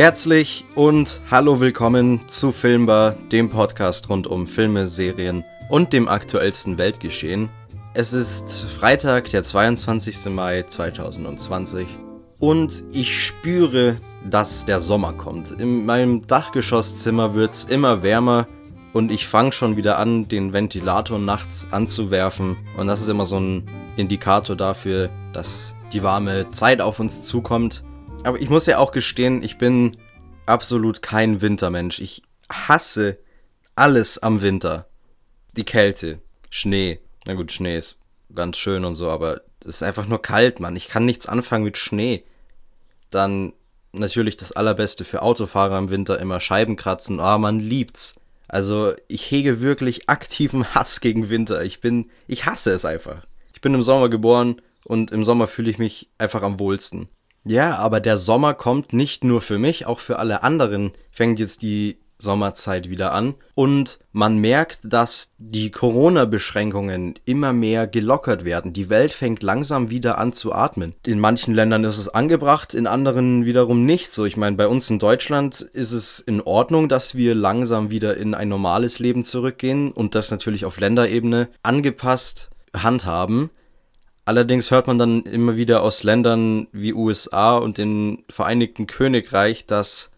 Herzlich und hallo willkommen zu Filmbar, dem Podcast rund um Filme, Serien und dem aktuellsten Weltgeschehen. Es ist Freitag, der 22. Mai 2020 und ich spüre, dass der Sommer kommt. In meinem Dachgeschosszimmer wird es immer wärmer und ich fange schon wieder an, den Ventilator nachts anzuwerfen und das ist immer so ein Indikator dafür, dass die warme Zeit auf uns zukommt. Aber ich muss ja auch gestehen, ich bin absolut kein Wintermensch. Ich hasse alles am Winter. Die Kälte, Schnee. Na gut, Schnee ist ganz schön und so, aber es ist einfach nur kalt, Mann. Ich kann nichts anfangen mit Schnee. Dann natürlich das allerbeste für Autofahrer im Winter immer Scheiben kratzen. Ah, oh, man liebt's. Also, ich hege wirklich aktiven Hass gegen Winter. Ich bin, ich hasse es einfach. Ich bin im Sommer geboren und im Sommer fühle ich mich einfach am wohlsten. Ja, aber der Sommer kommt nicht nur für mich, auch für alle anderen fängt jetzt die Sommerzeit wieder an und man merkt, dass die Corona-Beschränkungen immer mehr gelockert werden. Die Welt fängt langsam wieder an zu atmen. In manchen Ländern ist es angebracht, in anderen wiederum nicht. So, ich meine, bei uns in Deutschland ist es in Ordnung, dass wir langsam wieder in ein normales Leben zurückgehen und das natürlich auf Länderebene angepasst handhaben. Allerdings hört man dann immer wieder aus Ländern wie USA und dem Vereinigten Königreich, dass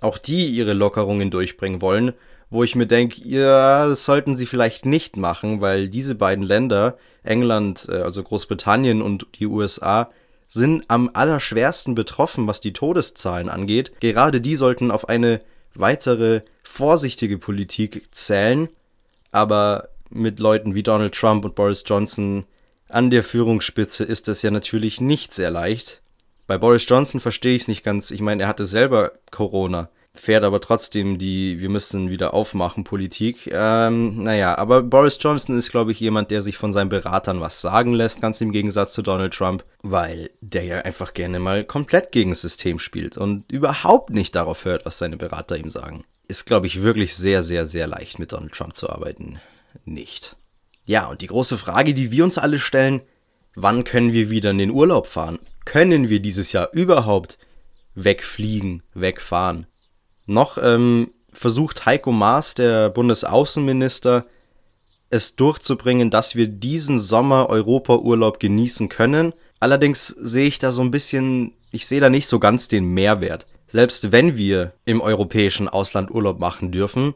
auch die ihre Lockerungen durchbringen wollen, wo ich mir denke, ja, das sollten sie vielleicht nicht machen, weil diese beiden Länder, England, äh, also Großbritannien und die USA, sind am allerschwersten betroffen, was die Todeszahlen angeht. Gerade die sollten auf eine weitere vorsichtige Politik zählen, aber mit Leuten wie Donald Trump und Boris Johnson an der Führungsspitze ist es ja natürlich nicht sehr leicht. Bei Boris Johnson verstehe ich es nicht ganz. Ich meine, er hatte selber Corona, fährt aber trotzdem die Wir müssen wieder aufmachen Politik. Ähm, naja, aber Boris Johnson ist, glaube ich, jemand, der sich von seinen Beratern was sagen lässt, ganz im Gegensatz zu Donald Trump, weil der ja einfach gerne mal komplett gegen das System spielt und überhaupt nicht darauf hört, was seine Berater ihm sagen. Ist, glaube ich, wirklich sehr, sehr, sehr leicht mit Donald Trump zu arbeiten. Nicht. Ja, und die große Frage, die wir uns alle stellen, wann können wir wieder in den Urlaub fahren? Können wir dieses Jahr überhaupt wegfliegen, wegfahren? Noch ähm, versucht Heiko Maas, der Bundesaußenminister, es durchzubringen, dass wir diesen Sommer Europaurlaub genießen können. Allerdings sehe ich da so ein bisschen, ich sehe da nicht so ganz den Mehrwert. Selbst wenn wir im europäischen Ausland Urlaub machen dürfen,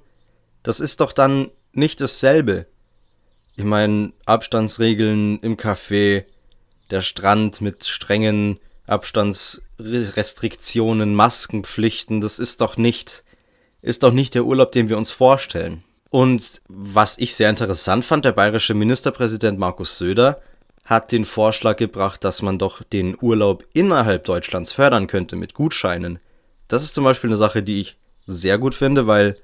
das ist doch dann nicht dasselbe. Ich meine, Abstandsregeln im Café, der Strand mit strengen Abstandsrestriktionen, Maskenpflichten, das ist doch nicht, ist doch nicht der Urlaub, den wir uns vorstellen. Und was ich sehr interessant fand, der bayerische Ministerpräsident Markus Söder hat den Vorschlag gebracht, dass man doch den Urlaub innerhalb Deutschlands fördern könnte mit Gutscheinen. Das ist zum Beispiel eine Sache, die ich sehr gut finde, weil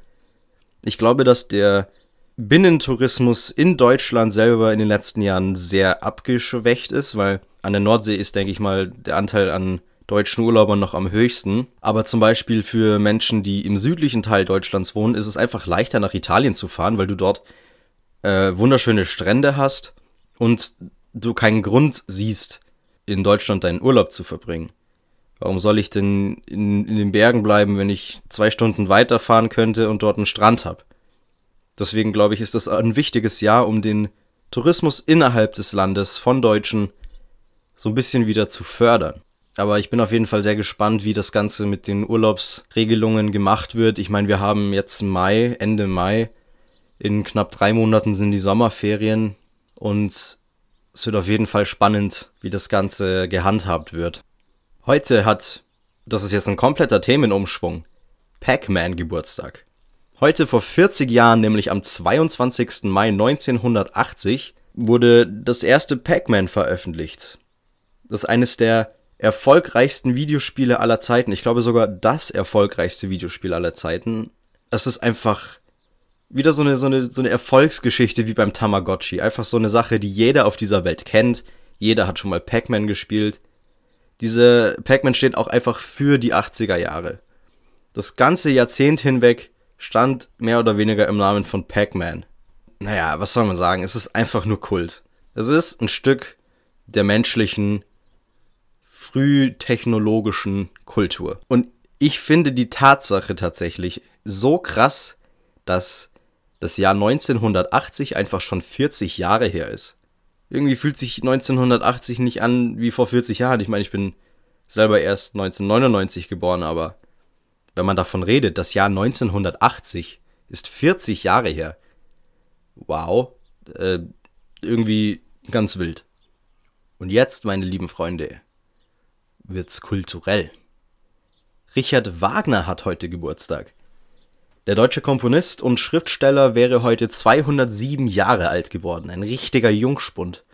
ich glaube, dass der Binnentourismus in Deutschland selber in den letzten Jahren sehr abgeschwächt ist, weil an der Nordsee ist, denke ich mal, der Anteil an deutschen Urlaubern noch am höchsten. Aber zum Beispiel für Menschen, die im südlichen Teil Deutschlands wohnen, ist es einfach leichter nach Italien zu fahren, weil du dort äh, wunderschöne Strände hast und du keinen Grund siehst, in Deutschland deinen Urlaub zu verbringen. Warum soll ich denn in, in den Bergen bleiben, wenn ich zwei Stunden weiterfahren könnte und dort einen Strand habe? Deswegen glaube ich, ist das ein wichtiges Jahr, um den Tourismus innerhalb des Landes von Deutschen so ein bisschen wieder zu fördern. Aber ich bin auf jeden Fall sehr gespannt, wie das Ganze mit den Urlaubsregelungen gemacht wird. Ich meine, wir haben jetzt Mai, Ende Mai. In knapp drei Monaten sind die Sommerferien und es wird auf jeden Fall spannend, wie das Ganze gehandhabt wird. Heute hat, das ist jetzt ein kompletter Themenumschwung, Pac-Man Geburtstag. Heute vor 40 Jahren, nämlich am 22. Mai 1980, wurde das erste Pac-Man veröffentlicht. Das ist eines der erfolgreichsten Videospiele aller Zeiten. Ich glaube sogar das erfolgreichste Videospiel aller Zeiten. Es ist einfach wieder so eine, so eine, so eine Erfolgsgeschichte wie beim Tamagotchi. Einfach so eine Sache, die jeder auf dieser Welt kennt. Jeder hat schon mal Pac-Man gespielt. Diese Pac-Man steht auch einfach für die 80er Jahre. Das ganze Jahrzehnt hinweg stand mehr oder weniger im Namen von Pac-Man. Naja, was soll man sagen? Es ist einfach nur Kult. Es ist ein Stück der menschlichen, frühtechnologischen Kultur. Und ich finde die Tatsache tatsächlich so krass, dass das Jahr 1980 einfach schon 40 Jahre her ist. Irgendwie fühlt sich 1980 nicht an wie vor 40 Jahren. Ich meine, ich bin selber erst 1999 geboren, aber wenn man davon redet, das Jahr 1980 ist 40 Jahre her. Wow, äh, irgendwie ganz wild. Und jetzt, meine lieben Freunde, wird's kulturell. Richard Wagner hat heute Geburtstag. Der deutsche Komponist und Schriftsteller wäre heute 207 Jahre alt geworden, ein richtiger Jungspund.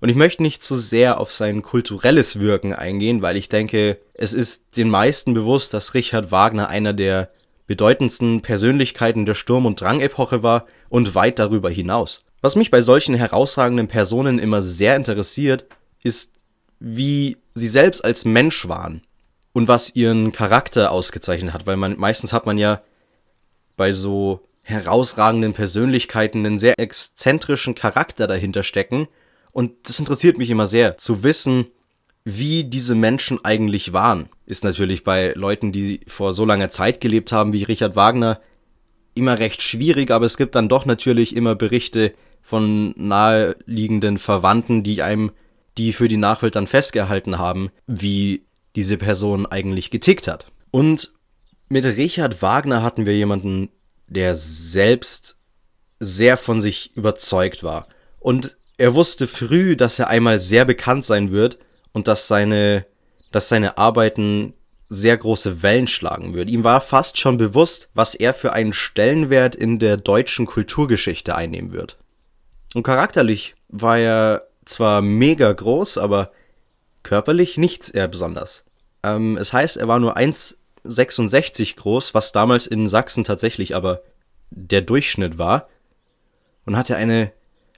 Und ich möchte nicht zu sehr auf sein kulturelles Wirken eingehen, weil ich denke, es ist den meisten bewusst, dass Richard Wagner einer der bedeutendsten Persönlichkeiten der Sturm- und Drang-Epoche war und weit darüber hinaus. Was mich bei solchen herausragenden Personen immer sehr interessiert, ist, wie sie selbst als Mensch waren und was ihren Charakter ausgezeichnet hat, weil man meistens hat man ja bei so herausragenden Persönlichkeiten einen sehr exzentrischen Charakter dahinter stecken und das interessiert mich immer sehr, zu wissen, wie diese Menschen eigentlich waren. Ist natürlich bei Leuten, die vor so langer Zeit gelebt haben wie Richard Wagner, immer recht schwierig, aber es gibt dann doch natürlich immer Berichte von naheliegenden Verwandten, die einem, die für die Nachwelt dann festgehalten haben, wie diese Person eigentlich getickt hat. Und mit Richard Wagner hatten wir jemanden, der selbst sehr von sich überzeugt war. Und er wusste früh, dass er einmal sehr bekannt sein wird und dass seine, dass seine Arbeiten sehr große Wellen schlagen würden. Ihm war fast schon bewusst, was er für einen Stellenwert in der deutschen Kulturgeschichte einnehmen wird. Und charakterlich war er zwar mega groß, aber körperlich nichts eher besonders. Ähm, es heißt, er war nur 1,66 groß, was damals in Sachsen tatsächlich aber der Durchschnitt war. Und hatte eine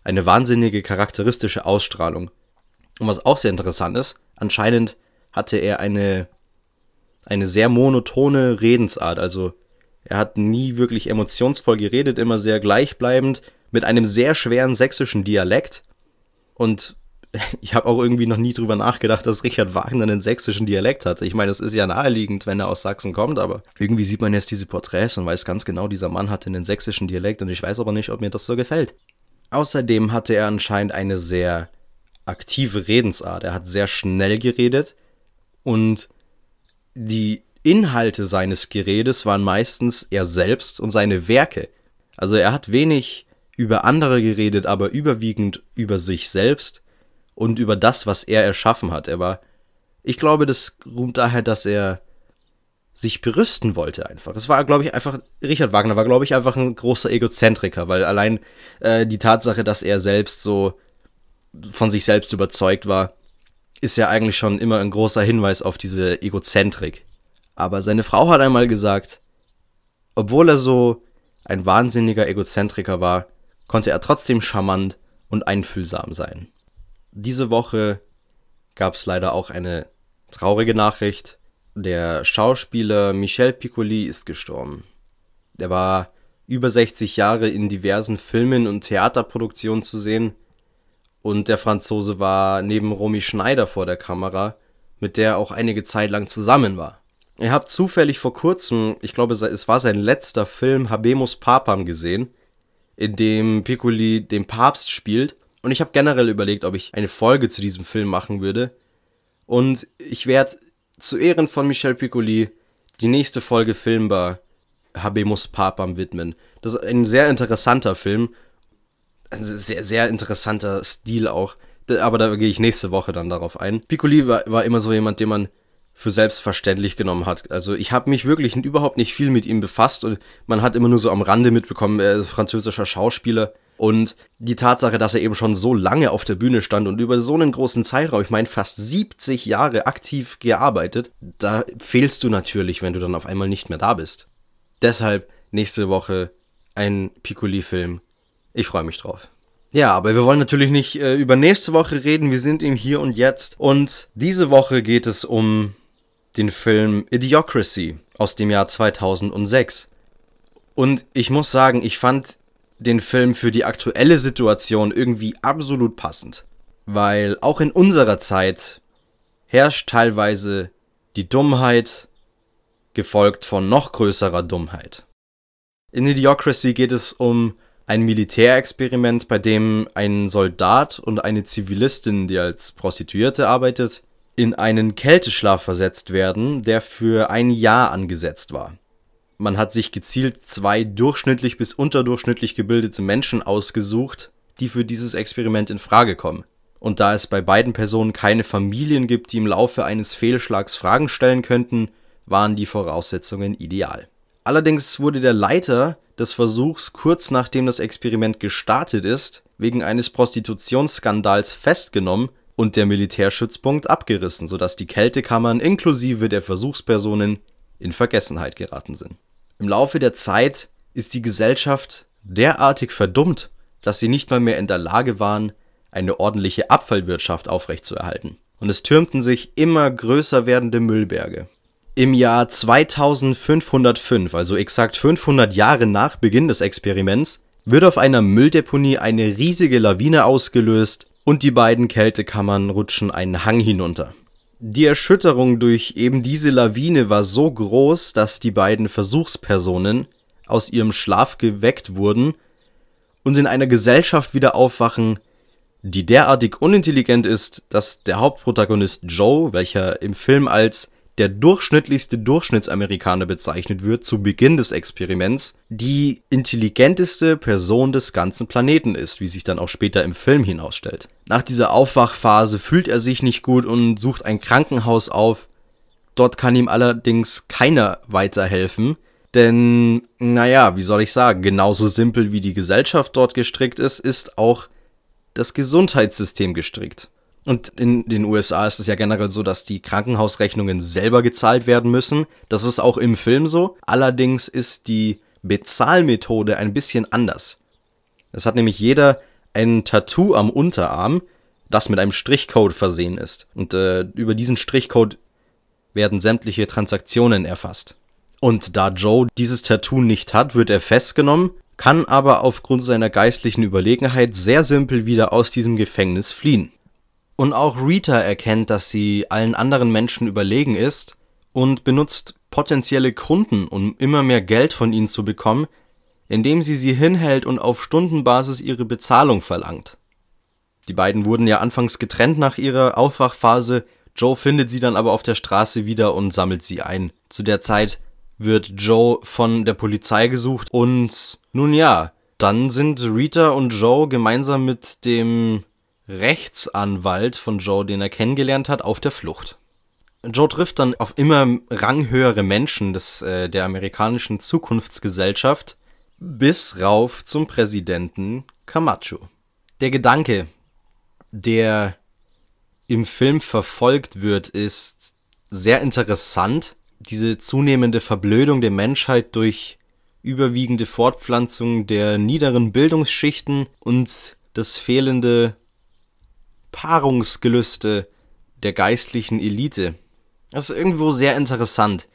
eine wahnsinnige charakteristische Ausstrahlung. Und was auch sehr interessant ist, anscheinend hatte er eine, eine sehr monotone Redensart. Also er hat nie wirklich emotionsvoll geredet, immer sehr gleichbleibend, mit einem sehr schweren sächsischen Dialekt. Und ich habe auch irgendwie noch nie drüber nachgedacht, dass Richard Wagner einen sächsischen Dialekt hatte. Ich meine, das ist ja naheliegend, wenn er aus Sachsen kommt, aber irgendwie sieht man jetzt diese Porträts und weiß ganz genau, dieser Mann hatte einen sächsischen Dialekt und ich weiß aber nicht, ob mir das so gefällt. Außerdem hatte er anscheinend eine sehr aktive Redensart. Er hat sehr schnell geredet und die Inhalte seines Geredes waren meistens er selbst und seine Werke. Also er hat wenig über andere geredet, aber überwiegend über sich selbst und über das, was er erschaffen hat. Er war, ich glaube, das ruht daher, dass er sich berüsten wollte einfach. Es war, glaube ich, einfach, Richard Wagner war, glaube ich, einfach ein großer Egozentriker, weil allein äh, die Tatsache, dass er selbst so von sich selbst überzeugt war, ist ja eigentlich schon immer ein großer Hinweis auf diese Egozentrik. Aber seine Frau hat einmal gesagt, obwohl er so ein wahnsinniger Egozentriker war, konnte er trotzdem charmant und einfühlsam sein. Diese Woche gab es leider auch eine traurige Nachricht. Der Schauspieler Michel Piccoli ist gestorben. Der war über 60 Jahre in diversen Filmen und Theaterproduktionen zu sehen und der Franzose war neben Romy Schneider vor der Kamera, mit der er auch einige Zeit lang zusammen war. Ihr habt zufällig vor kurzem, ich glaube es war sein letzter Film Habemus Papam gesehen, in dem Piccoli den Papst spielt und ich habe generell überlegt, ob ich eine Folge zu diesem Film machen würde und ich werde zu Ehren von Michel Piccoli die nächste Folge Filmbar Habemus Papam widmen. Das ist ein sehr interessanter Film. Ein sehr, sehr interessanter Stil auch. Aber da gehe ich nächste Woche dann darauf ein. Piccoli war, war immer so jemand, den man für selbstverständlich genommen hat. Also ich habe mich wirklich überhaupt nicht viel mit ihm befasst und man hat immer nur so am Rande mitbekommen, er ist französischer Schauspieler. Und die Tatsache, dass er eben schon so lange auf der Bühne stand und über so einen großen Zeitraum, ich meine fast 70 Jahre aktiv gearbeitet, da fehlst du natürlich, wenn du dann auf einmal nicht mehr da bist. Deshalb nächste Woche ein Piccoli-Film. Ich freue mich drauf. Ja, aber wir wollen natürlich nicht äh, über nächste Woche reden, wir sind im Hier und Jetzt. Und diese Woche geht es um den Film Idiocracy aus dem Jahr 2006. Und ich muss sagen, ich fand den Film für die aktuelle Situation irgendwie absolut passend. Weil auch in unserer Zeit herrscht teilweise die Dummheit gefolgt von noch größerer Dummheit. In Idiocracy geht es um ein Militärexperiment, bei dem ein Soldat und eine Zivilistin, die als Prostituierte arbeitet, in einen Kälteschlaf versetzt werden, der für ein Jahr angesetzt war. Man hat sich gezielt zwei durchschnittlich bis unterdurchschnittlich gebildete Menschen ausgesucht, die für dieses Experiment in Frage kommen. Und da es bei beiden Personen keine Familien gibt, die im Laufe eines Fehlschlags Fragen stellen könnten, waren die Voraussetzungen ideal. Allerdings wurde der Leiter des Versuchs kurz nachdem das Experiment gestartet ist, wegen eines Prostitutionsskandals festgenommen und der Militärstützpunkt abgerissen, sodass die Kältekammern inklusive der Versuchspersonen in Vergessenheit geraten sind. Im Laufe der Zeit ist die Gesellschaft derartig verdummt, dass sie nicht mal mehr in der Lage waren, eine ordentliche Abfallwirtschaft aufrechtzuerhalten. Und es türmten sich immer größer werdende Müllberge. Im Jahr 2505, also exakt 500 Jahre nach Beginn des Experiments, wird auf einer Mülldeponie eine riesige Lawine ausgelöst und die beiden Kältekammern rutschen einen Hang hinunter. Die Erschütterung durch eben diese Lawine war so groß, dass die beiden Versuchspersonen aus ihrem Schlaf geweckt wurden und in einer Gesellschaft wieder aufwachen, die derartig unintelligent ist, dass der Hauptprotagonist Joe, welcher im Film als der durchschnittlichste Durchschnittsamerikaner bezeichnet wird zu Beginn des Experiments, die intelligenteste Person des ganzen Planeten ist, wie sich dann auch später im Film hinausstellt. Nach dieser Aufwachphase fühlt er sich nicht gut und sucht ein Krankenhaus auf. Dort kann ihm allerdings keiner weiterhelfen, denn, naja, wie soll ich sagen, genauso simpel wie die Gesellschaft dort gestrickt ist, ist auch das Gesundheitssystem gestrickt. Und in den USA ist es ja generell so, dass die Krankenhausrechnungen selber gezahlt werden müssen. Das ist auch im Film so. Allerdings ist die Bezahlmethode ein bisschen anders. Es hat nämlich jeder ein Tattoo am Unterarm, das mit einem Strichcode versehen ist. Und äh, über diesen Strichcode werden sämtliche Transaktionen erfasst. Und da Joe dieses Tattoo nicht hat, wird er festgenommen, kann aber aufgrund seiner geistlichen Überlegenheit sehr simpel wieder aus diesem Gefängnis fliehen. Und auch Rita erkennt, dass sie allen anderen Menschen überlegen ist und benutzt potenzielle Kunden, um immer mehr Geld von ihnen zu bekommen, indem sie sie hinhält und auf Stundenbasis ihre Bezahlung verlangt. Die beiden wurden ja anfangs getrennt nach ihrer Aufwachphase, Joe findet sie dann aber auf der Straße wieder und sammelt sie ein. Zu der Zeit wird Joe von der Polizei gesucht und nun ja, dann sind Rita und Joe gemeinsam mit dem Rechtsanwalt von Joe, den er kennengelernt hat, auf der Flucht. Joe trifft dann auf immer ranghöhere Menschen des, äh, der amerikanischen Zukunftsgesellschaft bis rauf zum Präsidenten Camacho. Der Gedanke, der im Film verfolgt wird, ist sehr interessant. Diese zunehmende Verblödung der Menschheit durch überwiegende Fortpflanzung der niederen Bildungsschichten und das fehlende Paarungsgelüste der geistlichen Elite. Das ist irgendwo sehr interessant.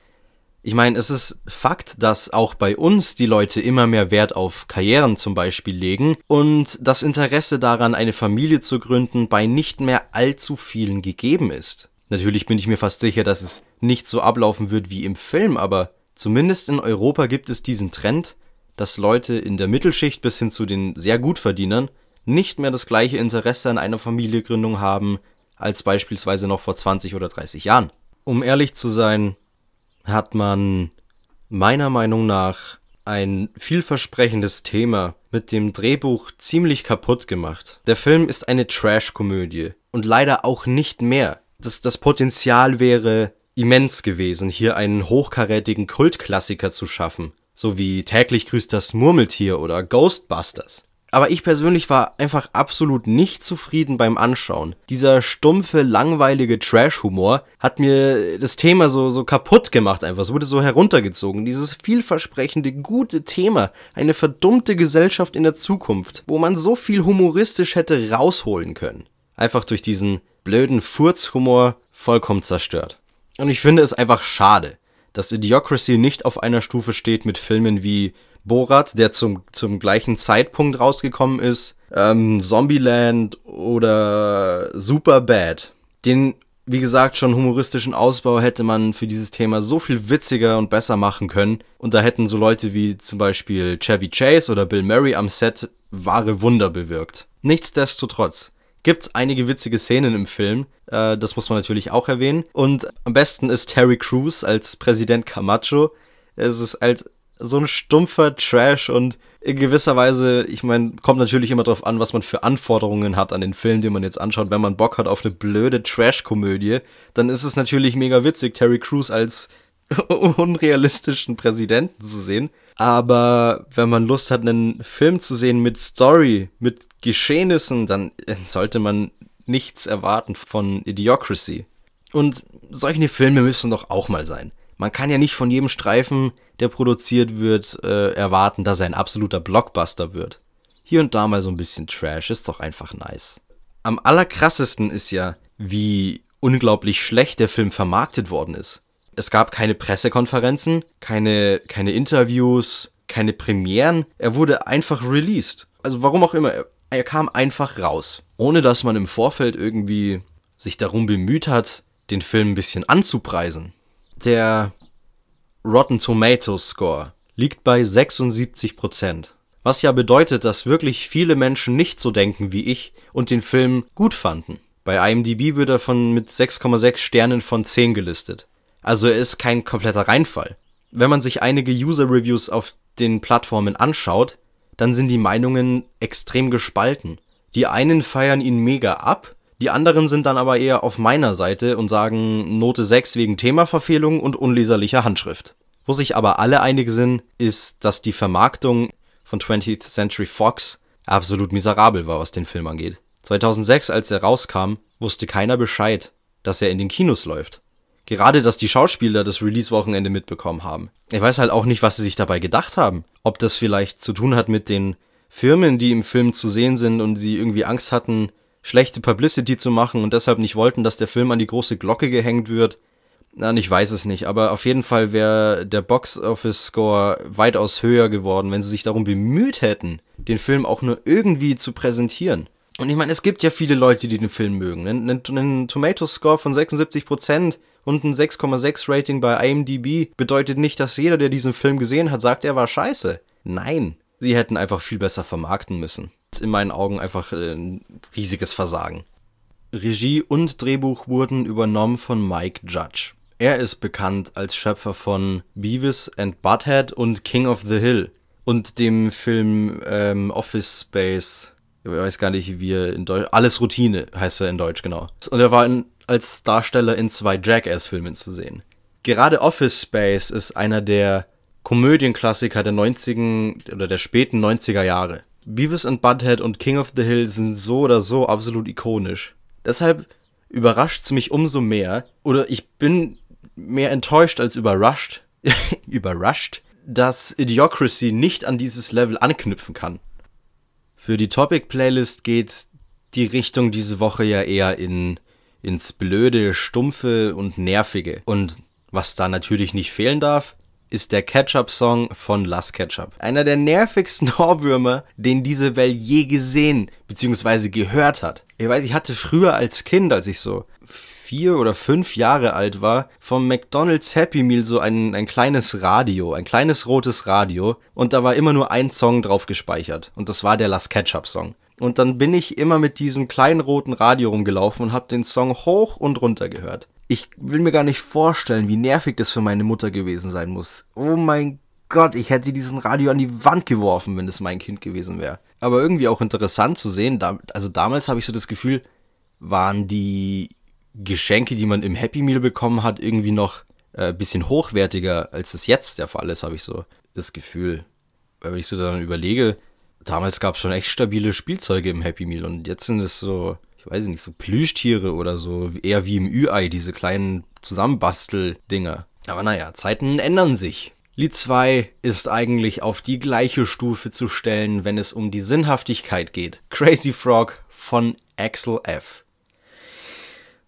Ich meine, es ist Fakt, dass auch bei uns die Leute immer mehr Wert auf Karrieren zum Beispiel legen und das Interesse daran, eine Familie zu gründen, bei nicht mehr allzu vielen gegeben ist. Natürlich bin ich mir fast sicher, dass es nicht so ablaufen wird wie im Film, aber zumindest in Europa gibt es diesen Trend, dass Leute in der Mittelschicht bis hin zu den sehr Gutverdienern nicht mehr das gleiche Interesse an einer Familiengründung haben als beispielsweise noch vor 20 oder 30 Jahren. Um ehrlich zu sein, hat man meiner Meinung nach ein vielversprechendes Thema mit dem Drehbuch ziemlich kaputt gemacht. Der Film ist eine Trash-Komödie und leider auch nicht mehr. Das, das Potenzial wäre immens gewesen, hier einen hochkarätigen Kultklassiker zu schaffen, so wie täglich grüßt das Murmeltier oder Ghostbusters. Aber ich persönlich war einfach absolut nicht zufrieden beim Anschauen. Dieser stumpfe, langweilige Trash-Humor hat mir das Thema so, so kaputt gemacht einfach. Es wurde so heruntergezogen. Dieses vielversprechende, gute Thema. Eine verdummte Gesellschaft in der Zukunft, wo man so viel humoristisch hätte rausholen können. Einfach durch diesen blöden Furzhumor vollkommen zerstört. Und ich finde es einfach schade, dass Idiocracy nicht auf einer Stufe steht mit Filmen wie Borat, der zum, zum gleichen Zeitpunkt rausgekommen ist, ähm, Zombieland oder Superbad. Den wie gesagt, schon humoristischen Ausbau hätte man für dieses Thema so viel witziger und besser machen können. Und da hätten so Leute wie zum Beispiel Chevy Chase oder Bill Murray am Set wahre Wunder bewirkt. Nichtsdestotrotz gibt's einige witzige Szenen im Film, äh, das muss man natürlich auch erwähnen. Und am besten ist Terry Crews als Präsident Camacho. Es ist halt so ein stumpfer Trash und in gewisser Weise, ich meine, kommt natürlich immer darauf an, was man für Anforderungen hat an den Film, den man jetzt anschaut. Wenn man Bock hat auf eine blöde Trash-Komödie, dann ist es natürlich mega witzig, Terry Crews als unrealistischen Präsidenten zu sehen. Aber wenn man Lust hat, einen Film zu sehen mit Story, mit Geschehnissen, dann sollte man nichts erwarten von Idiocracy. Und solche Filme müssen doch auch mal sein. Man kann ja nicht von jedem Streifen der produziert wird, äh, erwarten, dass er ein absoluter Blockbuster wird. Hier und da mal so ein bisschen Trash ist doch einfach nice. Am allerkrassesten ist ja, wie unglaublich schlecht der Film vermarktet worden ist. Es gab keine Pressekonferenzen, keine, keine Interviews, keine Premieren. Er wurde einfach released. Also warum auch immer, er, er kam einfach raus. Ohne dass man im Vorfeld irgendwie sich darum bemüht hat, den Film ein bisschen anzupreisen. Der Rotten Tomatoes Score liegt bei 76%. Was ja bedeutet, dass wirklich viele Menschen nicht so denken wie ich und den Film gut fanden. Bei IMDb wird er von mit 6,6 Sternen von 10 gelistet. Also er ist kein kompletter Reinfall. Wenn man sich einige User Reviews auf den Plattformen anschaut, dann sind die Meinungen extrem gespalten. Die einen feiern ihn mega ab, die anderen sind dann aber eher auf meiner Seite und sagen Note 6 wegen Themaverfehlung und unleserlicher Handschrift. Wo sich aber alle einig sind, ist, dass die Vermarktung von 20th Century Fox absolut miserabel war, was den Film angeht. 2006, als er rauskam, wusste keiner Bescheid, dass er in den Kinos läuft. Gerade, dass die Schauspieler das Release-Wochenende mitbekommen haben. Ich weiß halt auch nicht, was sie sich dabei gedacht haben. Ob das vielleicht zu tun hat mit den Firmen, die im Film zu sehen sind und sie irgendwie Angst hatten, schlechte Publicity zu machen und deshalb nicht wollten, dass der Film an die große Glocke gehängt wird. Na, ich weiß es nicht, aber auf jeden Fall wäre der Box-Office-Score weitaus höher geworden, wenn sie sich darum bemüht hätten, den Film auch nur irgendwie zu präsentieren. Und ich meine, es gibt ja viele Leute, die den Film mögen. Ein, ein, ein Tomato-Score von 76% und ein 6,6 Rating bei IMDb bedeutet nicht, dass jeder, der diesen Film gesehen hat, sagt, er war scheiße. Nein, sie hätten einfach viel besser vermarkten müssen in meinen Augen einfach äh, ein riesiges Versagen. Regie und Drehbuch wurden übernommen von Mike Judge. Er ist bekannt als Schöpfer von Beavis and Butthead und King of the Hill und dem Film ähm, Office Space. Ich weiß gar nicht, wie er in Deutsch. Alles Routine heißt er in Deutsch, genau. Und er war in, als Darsteller in zwei Jackass-Filmen zu sehen. Gerade Office Space ist einer der Komödienklassiker der 90er oder der späten 90er Jahre. Beavis and Butthead und King of the Hill sind so oder so absolut ikonisch. Deshalb überrascht's mich umso mehr, oder ich bin mehr enttäuscht als überrascht, überrascht, dass Idiocracy nicht an dieses Level anknüpfen kann. Für die Topic-Playlist geht die Richtung diese Woche ja eher in, ins Blöde, Stumpfe und Nervige. Und was da natürlich nicht fehlen darf, ist der Ketchup-Song von Las Ketchup. Einer der nervigsten Ohrwürmer, den diese Welt je gesehen bzw. gehört hat. Ich weiß, ich hatte früher als Kind, als ich so vier oder fünf Jahre alt war, vom McDonald's Happy Meal so ein, ein kleines Radio, ein kleines rotes Radio und da war immer nur ein Song drauf gespeichert und das war der Las Ketchup Song. Und dann bin ich immer mit diesem kleinen roten Radio rumgelaufen und hab den Song hoch und runter gehört ich will mir gar nicht vorstellen, wie nervig das für meine Mutter gewesen sein muss. Oh mein Gott, ich hätte diesen Radio an die Wand geworfen, wenn es mein Kind gewesen wäre. Aber irgendwie auch interessant zu sehen, also damals habe ich so das Gefühl, waren die Geschenke, die man im Happy Meal bekommen hat, irgendwie noch äh, bisschen hochwertiger, als es jetzt der Fall ist, habe ich so das Gefühl. Weil wenn ich so dann überlege, damals gab es schon echt stabile Spielzeuge im Happy Meal und jetzt sind es so ich weiß nicht, so Plüschtiere oder so, eher wie im Ü-Ei, diese kleinen Zusammenbastel-Dinger. Aber naja, Zeiten ändern sich. Lied 2 ist eigentlich auf die gleiche Stufe zu stellen, wenn es um die Sinnhaftigkeit geht. Crazy Frog von Axel F.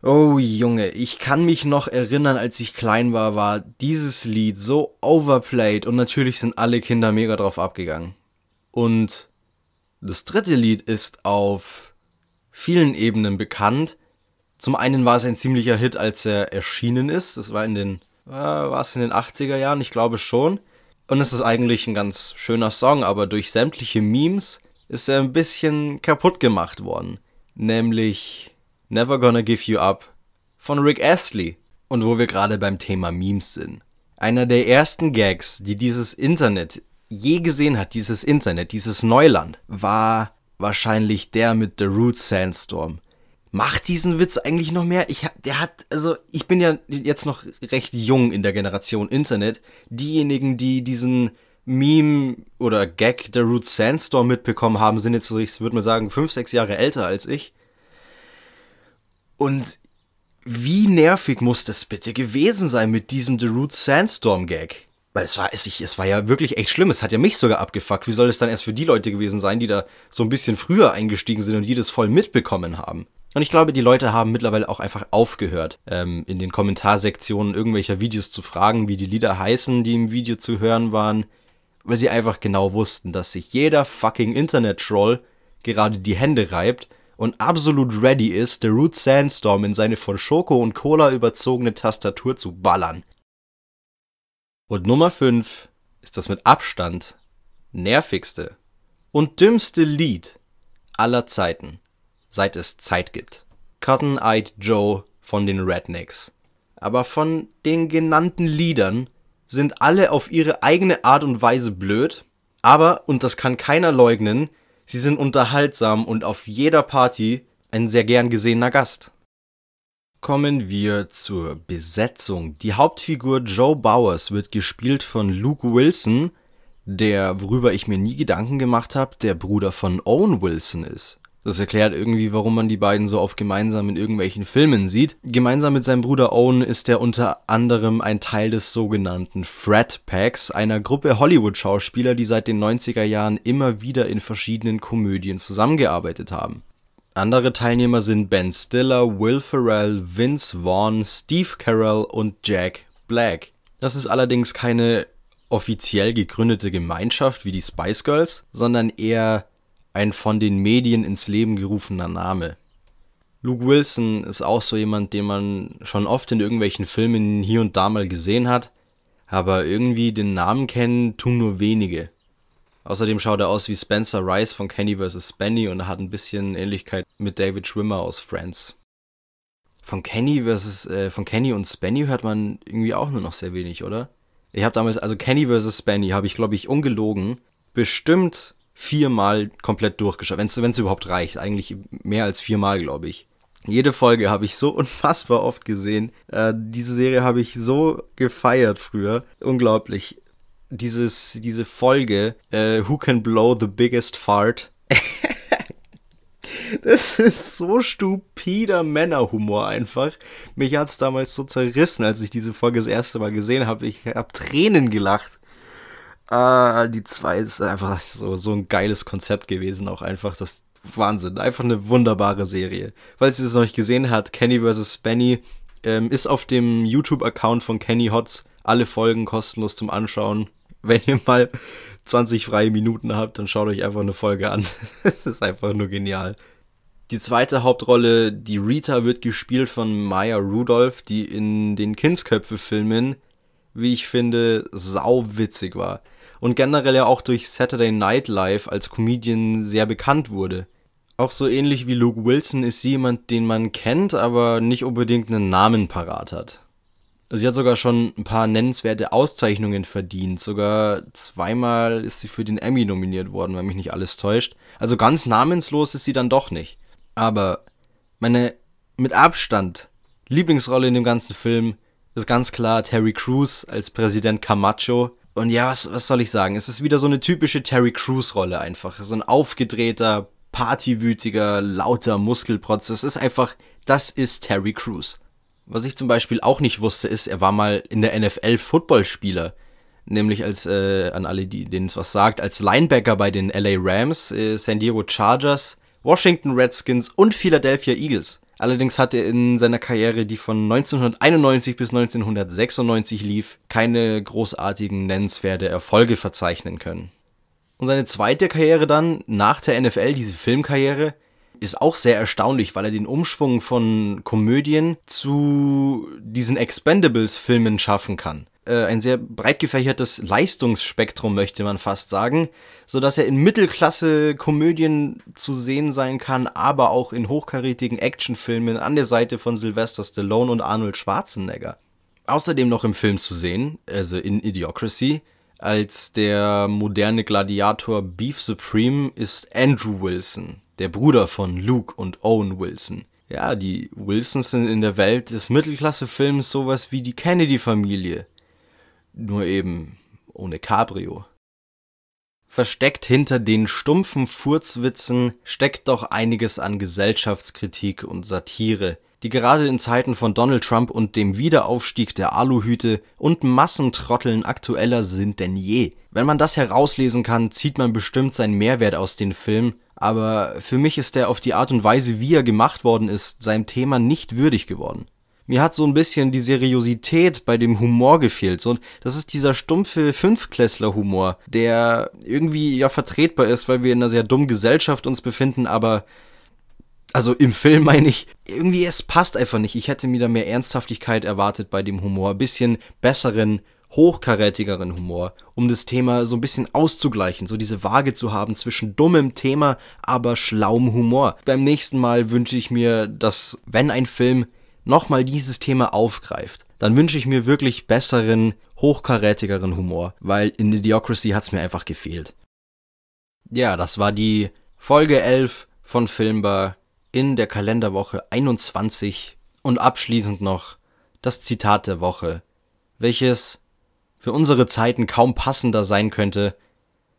Oh Junge, ich kann mich noch erinnern, als ich klein war, war dieses Lied so overplayed und natürlich sind alle Kinder mega drauf abgegangen. Und das dritte Lied ist auf vielen Ebenen bekannt, Zum einen war es ein ziemlicher Hit, als er erschienen ist. Das war in den, äh, war es in den 80er Jahren? Ich glaube schon. Und es ist eigentlich ein ganz schöner Song, aber durch sämtliche Memes ist er ein bisschen kaputt gemacht worden. Nämlich Never Gonna Give You Up von Rick Astley. Und wo wir gerade beim Thema Memes sind. Einer der ersten Gags, die dieses Internet je gesehen hat, dieses Internet, dieses Neuland, war wahrscheinlich der mit The Root Sandstorm. Macht diesen Witz eigentlich noch mehr? Ich, der hat, also ich bin ja jetzt noch recht jung in der Generation Internet. Diejenigen, die diesen Meme oder Gag der Root Sandstorm mitbekommen haben, sind jetzt ich würde mal sagen, fünf, sechs Jahre älter als ich. Und wie nervig muss das bitte gewesen sein mit diesem The Root Sandstorm Gag? Weil es war, es, es war ja wirklich echt schlimm. Es hat ja mich sogar abgefuckt. Wie soll es dann erst für die Leute gewesen sein, die da so ein bisschen früher eingestiegen sind und die das voll mitbekommen haben? Und ich glaube, die Leute haben mittlerweile auch einfach aufgehört, ähm, in den Kommentarsektionen irgendwelcher Videos zu fragen, wie die Lieder heißen, die im Video zu hören waren weil sie einfach genau wussten, dass sich jeder fucking Internet-Troll gerade die Hände reibt und absolut ready ist, The Root Sandstorm in seine von Schoko und Cola überzogene Tastatur zu ballern. Und Nummer 5 ist das mit Abstand nervigste und dümmste Lied aller Zeiten, seit es Zeit gibt. Cotton Eyed Joe von den Rednecks. Aber von den genannten Liedern sind alle auf ihre eigene Art und Weise blöd, aber, und das kann keiner leugnen, sie sind unterhaltsam und auf jeder Party ein sehr gern gesehener Gast. Kommen wir zur Besetzung. Die Hauptfigur Joe Bowers wird gespielt von Luke Wilson, der, worüber ich mir nie Gedanken gemacht habe, der Bruder von Owen Wilson ist. Das erklärt irgendwie, warum man die beiden so oft gemeinsam in irgendwelchen Filmen sieht. Gemeinsam mit seinem Bruder Owen ist er unter anderem ein Teil des sogenannten Frat Packs, einer Gruppe Hollywood-Schauspieler, die seit den 90er Jahren immer wieder in verschiedenen Komödien zusammengearbeitet haben. Andere Teilnehmer sind Ben Stiller, Will Ferrell, Vince Vaughn, Steve Carell und Jack Black. Das ist allerdings keine offiziell gegründete Gemeinschaft wie die Spice Girls, sondern eher ein von den Medien ins Leben gerufener Name. Luke Wilson ist auch so jemand, den man schon oft in irgendwelchen Filmen hier und da mal gesehen hat, aber irgendwie den Namen kennen tun nur wenige. Außerdem schaut er aus wie Spencer Rice von Kenny vs. Benny und er hat ein bisschen Ähnlichkeit mit David Schwimmer aus Friends. Von Kenny vs. Äh, von Kenny und Spenny hört man irgendwie auch nur noch sehr wenig, oder? Ich habe damals, also Kenny vs. Spenny habe ich, glaube ich, ungelogen, bestimmt viermal komplett durchgeschaut, wenn es überhaupt reicht. Eigentlich mehr als viermal, glaube ich. Jede Folge habe ich so unfassbar oft gesehen. Äh, diese Serie habe ich so gefeiert früher. Unglaublich. Dieses, diese Folge, äh, Who Can Blow the Biggest Fart? das ist so stupider Männerhumor einfach. Mich hat es damals so zerrissen, als ich diese Folge das erste Mal gesehen habe. Ich habe Tränen gelacht. Ah, die zwei ist einfach so, so ein geiles Konzept gewesen, auch einfach das Wahnsinn. Einfach eine wunderbare Serie. Falls ihr das noch nicht gesehen habt, Kenny vs. Benny ähm, ist auf dem YouTube-Account von Kenny Hotz alle Folgen kostenlos zum Anschauen. Wenn ihr mal 20 freie Minuten habt, dann schaut euch einfach eine Folge an. Es ist einfach nur genial. Die zweite Hauptrolle, die Rita, wird gespielt von Maya Rudolph, die in den Kindsköpfe-Filmen, wie ich finde, sauwitzig war und generell ja auch durch Saturday Night Live als Comedian sehr bekannt wurde. Auch so ähnlich wie Luke Wilson ist sie jemand, den man kennt, aber nicht unbedingt einen Namen parat hat. Sie hat sogar schon ein paar nennenswerte Auszeichnungen verdient. Sogar zweimal ist sie für den Emmy nominiert worden, wenn mich nicht alles täuscht. Also ganz namenslos ist sie dann doch nicht. Aber meine mit Abstand Lieblingsrolle in dem ganzen Film ist ganz klar Terry Crews als Präsident Camacho, und ja, was, was soll ich sagen? Es ist wieder so eine typische Terry Crews-Rolle einfach. So ein aufgedrehter, partywütiger, lauter Muskelprotz. Das ist einfach, das ist Terry Crews. Was ich zum Beispiel auch nicht wusste, ist, er war mal in der NFL Footballspieler. Nämlich als, äh, an alle, denen es was sagt, als Linebacker bei den LA Rams, äh, San Diego Chargers, Washington Redskins und Philadelphia Eagles. Allerdings hat er in seiner Karriere, die von 1991 bis 1996 lief, keine großartigen nennenswerte Erfolge verzeichnen können. Und seine zweite Karriere dann, nach der NFL, diese Filmkarriere, ist auch sehr erstaunlich, weil er den Umschwung von Komödien zu diesen Expendables-Filmen schaffen kann. Äh, ein sehr breit gefächertes Leistungsspektrum, möchte man fast sagen, so dass er in Mittelklasse-Komödien zu sehen sein kann, aber auch in hochkarätigen Actionfilmen an der Seite von Sylvester Stallone und Arnold Schwarzenegger. Außerdem noch im Film zu sehen, also in Idiocracy, als der moderne Gladiator Beef Supreme ist Andrew Wilson, der Bruder von Luke und Owen Wilson. Ja, die Wilsons sind in der Welt des Mittelklassefilms sowas wie die Kennedy-Familie. Nur eben ohne Cabrio. Versteckt hinter den stumpfen Furzwitzen steckt doch einiges an Gesellschaftskritik und Satire, die gerade in Zeiten von Donald Trump und dem Wiederaufstieg der Aluhüte und Massentrotteln aktueller sind denn je. Wenn man das herauslesen kann, zieht man bestimmt seinen Mehrwert aus den Film, aber für mich ist er auf die Art und Weise, wie er gemacht worden ist, seinem Thema nicht würdig geworden. Mir hat so ein bisschen die Seriosität bei dem Humor gefehlt. So, das ist dieser stumpfe Fünfklässler-Humor, der irgendwie ja vertretbar ist, weil wir in einer sehr dummen Gesellschaft uns befinden, aber also im Film meine ich, irgendwie es passt einfach nicht. Ich hätte mir da mehr Ernsthaftigkeit erwartet bei dem Humor, ein bisschen besseren, hochkarätigeren Humor, um das Thema so ein bisschen auszugleichen, so diese Waage zu haben zwischen dummem Thema, aber schlauem Humor. Beim nächsten Mal wünsche ich mir, dass wenn ein Film nochmal dieses Thema aufgreift, dann wünsche ich mir wirklich besseren, hochkarätigeren Humor, weil in Idiocracy hat's mir einfach gefehlt. Ja, das war die Folge 11 von Filmbar in der Kalenderwoche 21 und abschließend noch das Zitat der Woche, welches für unsere Zeiten kaum passender sein könnte.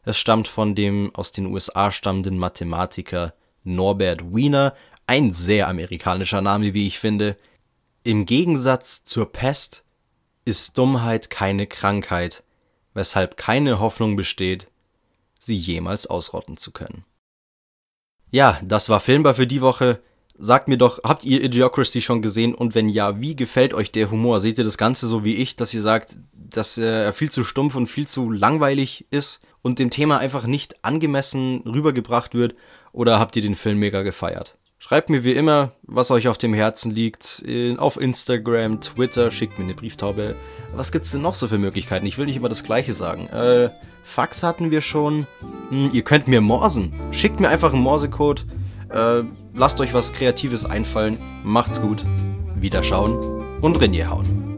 Es stammt von dem aus den USA stammenden Mathematiker Norbert Wiener, ein sehr amerikanischer Name, wie ich finde. Im Gegensatz zur Pest ist Dummheit keine Krankheit, weshalb keine Hoffnung besteht, sie jemals ausrotten zu können. Ja, das war Filmbar für die Woche. Sagt mir doch, habt ihr Idiocracy schon gesehen? Und wenn ja, wie gefällt euch der Humor? Seht ihr das Ganze so wie ich, dass ihr sagt, dass er viel zu stumpf und viel zu langweilig ist und dem Thema einfach nicht angemessen rübergebracht wird? Oder habt ihr den Film mega gefeiert? Schreibt mir wie immer, was euch auf dem Herzen liegt. Auf Instagram, Twitter, schickt mir eine Brieftaube. Was gibt's denn noch so für Möglichkeiten? Ich will nicht immer das Gleiche sagen. Äh, Fax hatten wir schon. Hm, ihr könnt mir morsen. Schickt mir einfach einen Morsecode. Äh, lasst euch was Kreatives einfallen. Macht's gut. Wiederschauen und Rinje hauen.